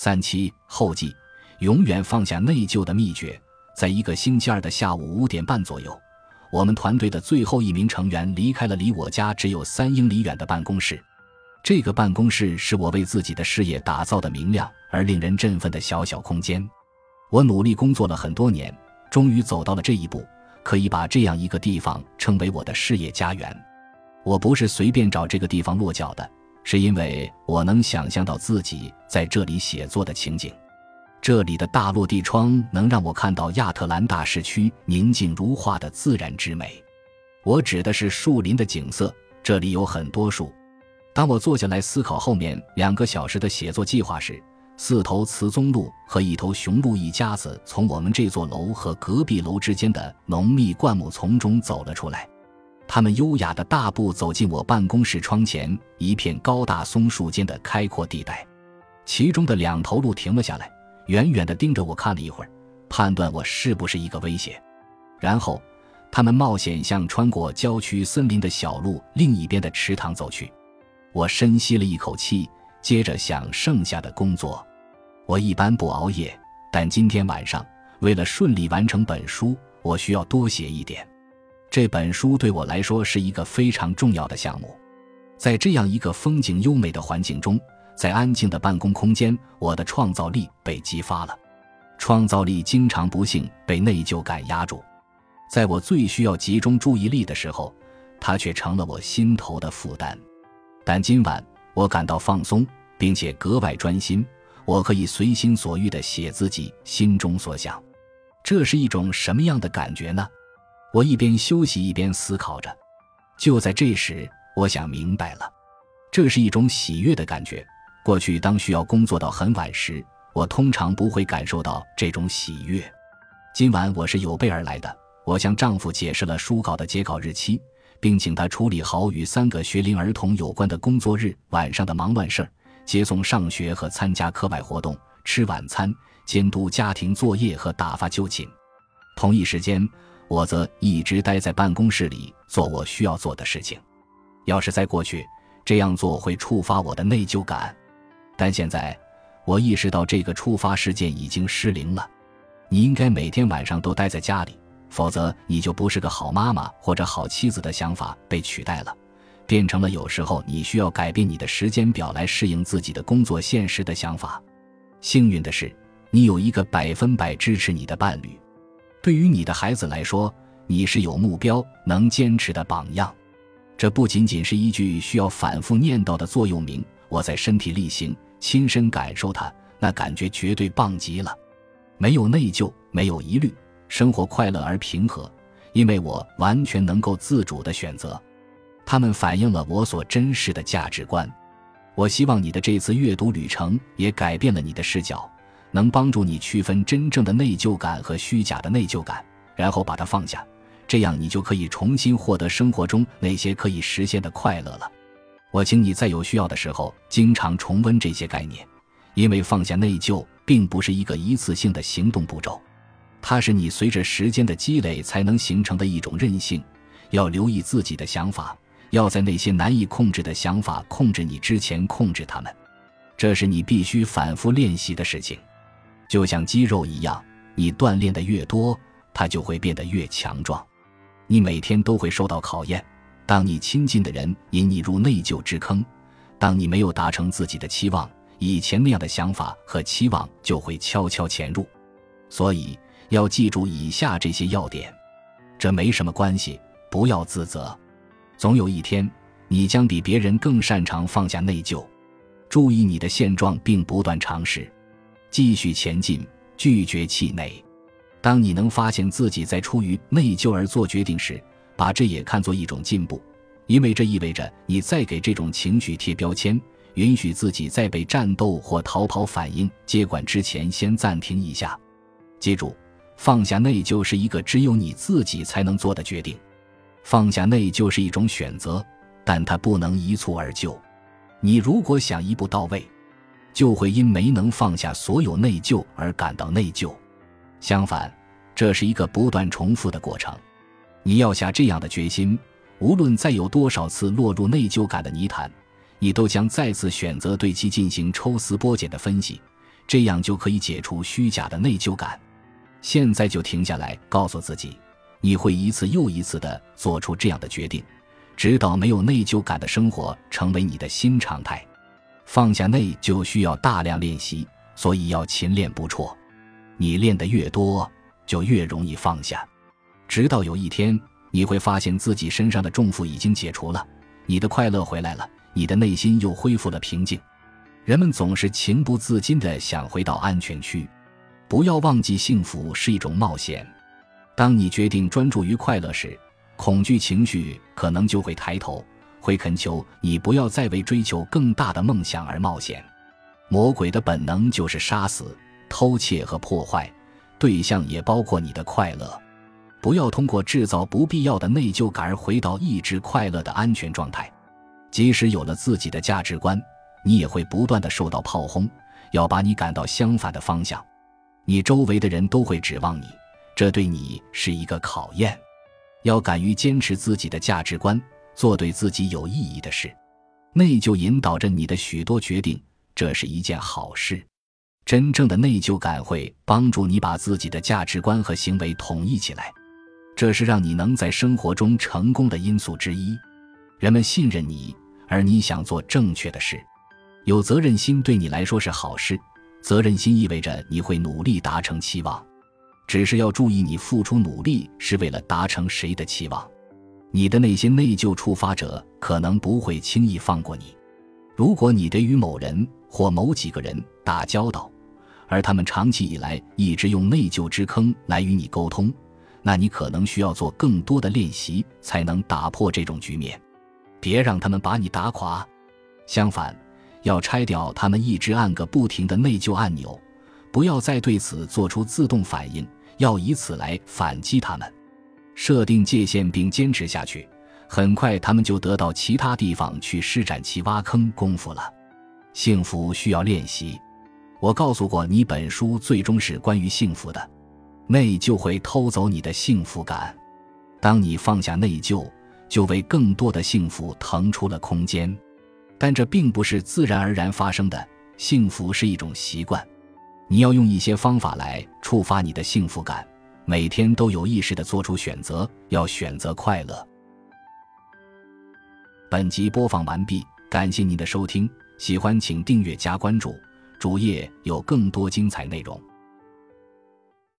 三七后记，永远放下内疚的秘诀。在一个星期二的下午五点半左右，我们团队的最后一名成员离开了离我家只有三英里远的办公室。这个办公室是我为自己的事业打造的明亮而令人振奋的小小空间。我努力工作了很多年，终于走到了这一步，可以把这样一个地方称为我的事业家园。我不是随便找这个地方落脚的，是因为我能想象到自己在这里写作的情景。这里的大落地窗能让我看到亚特兰大市区宁静如画的自然之美。我指的是树林的景色，这里有很多树。当我坐下来思考后面两个小时的写作计划时，四头雌棕鹿和一头雄鹿一家子从我们这座楼和隔壁楼之间的浓密灌木丛中走了出来。他们优雅的大步走进我办公室窗前一片高大松树间的开阔地带，其中的两头鹿停了下来。远远地盯着我看了一会儿，判断我是不是一个威胁。然后，他们冒险向穿过郊区森林的小路另一边的池塘走去。我深吸了一口气，接着想剩下的工作。我一般不熬夜，但今天晚上为了顺利完成本书，我需要多写一点。这本书对我来说是一个非常重要的项目。在这样一个风景优美的环境中。在安静的办公空间，我的创造力被激发了。创造力经常不幸被内疚感压住，在我最需要集中注意力的时候，它却成了我心头的负担。但今晚我感到放松，并且格外专心，我可以随心所欲地写自己心中所想。这是一种什么样的感觉呢？我一边休息一边思考着。就在这时，我想明白了，这是一种喜悦的感觉。过去，当需要工作到很晚时，我通常不会感受到这种喜悦。今晚我是有备而来的。我向丈夫解释了书稿的截稿日期，并请他处理好与三个学龄儿童有关的工作日晚上的忙乱事儿：接送上学和参加课外活动、吃晚餐、监督家庭作业和打发就寝。同一时间，我则一直待在办公室里做我需要做的事情。要是在过去，这样做会触发我的内疚感。但现在，我意识到这个触发事件已经失灵了。你应该每天晚上都待在家里，否则你就不是个好妈妈或者好妻子的想法被取代了，变成了有时候你需要改变你的时间表来适应自己的工作现实的想法。幸运的是，你有一个百分百支持你的伴侣。对于你的孩子来说，你是有目标、能坚持的榜样。这不仅仅是一句需要反复念叨的座右铭。我在身体力行。亲身感受它，那感觉绝对棒极了，没有内疚，没有疑虑，生活快乐而平和，因为我完全能够自主的选择。他们反映了我所珍视的价值观。我希望你的这次阅读旅程也改变了你的视角，能帮助你区分真正的内疚感和虚假的内疚感，然后把它放下，这样你就可以重新获得生活中那些可以实现的快乐了。我请你在有需要的时候经常重温这些概念，因为放下内疚并不是一个一次性的行动步骤，它是你随着时间的积累才能形成的一种韧性。要留意自己的想法，要在那些难以控制的想法控制你之前控制他们，这是你必须反复练习的事情。就像肌肉一样，你锻炼的越多，它就会变得越强壮。你每天都会受到考验。当你亲近的人引你入内疚之坑，当你没有达成自己的期望，以前那样的想法和期望就会悄悄潜入。所以要记住以下这些要点，这没什么关系，不要自责。总有一天，你将比别人更擅长放下内疚。注意你的现状，并不断尝试，继续前进，拒绝气馁。当你能发现自己在出于内疚而做决定时，把这也看作一种进步，因为这意味着你在给这种情绪贴标签，允许自己在被战斗或逃跑反应接管之前先暂停一下。记住，放下内疚是一个只有你自己才能做的决定。放下内疚是一种选择，但它不能一蹴而就。你如果想一步到位，就会因没能放下所有内疚而感到内疚。相反，这是一个不断重复的过程。你要下这样的决心，无论再有多少次落入内疚感的泥潭，你都将再次选择对其进行抽丝剥茧的分析，这样就可以解除虚假的内疚感。现在就停下来，告诉自己，你会一次又一次地做出这样的决定，直到没有内疚感的生活成为你的新常态。放下内就需要大量练习，所以要勤练不辍。你练得越多，就越容易放下。直到有一天，你会发现自己身上的重负已经解除了，你的快乐回来了，你的内心又恢复了平静。人们总是情不自禁地想回到安全区。不要忘记，幸福是一种冒险。当你决定专注于快乐时，恐惧情绪可能就会抬头，会恳求你不要再为追求更大的梦想而冒险。魔鬼的本能就是杀死、偷窃和破坏，对象也包括你的快乐。不要通过制造不必要的内疚感而回到一直快乐的安全状态。即使有了自己的价值观，你也会不断的受到炮轰，要把你赶到相反的方向。你周围的人都会指望你，这对你是一个考验。要敢于坚持自己的价值观，做对自己有意义的事。内疚引导着你的许多决定，这是一件好事。真正的内疚感会帮助你把自己的价值观和行为统一起来，这是让你能在生活中成功的因素之一。人们信任你，而你想做正确的事，有责任心对你来说是好事。责任心意味着你会努力达成期望，只是要注意，你付出努力是为了达成谁的期望。你的那些内疚触发者可能不会轻易放过你。如果你得与某人或某几个人打交道，而他们长期以来一直用内疚之坑来与你沟通，那你可能需要做更多的练习才能打破这种局面。别让他们把你打垮，相反。要拆掉他们一直按个不停的内疚按钮，不要再对此做出自动反应，要以此来反击他们。设定界限并坚持下去，很快他们就得到其他地方去施展其挖坑功夫了。幸福需要练习。我告诉过你，本书最终是关于幸福的。内疚会偷走你的幸福感，当你放下内疚，就为更多的幸福腾出了空间。但这并不是自然而然发生的，幸福是一种习惯，你要用一些方法来触发你的幸福感，每天都有意识的做出选择，要选择快乐。本集播放完毕，感谢您的收听，喜欢请订阅加关注，主页有更多精彩内容。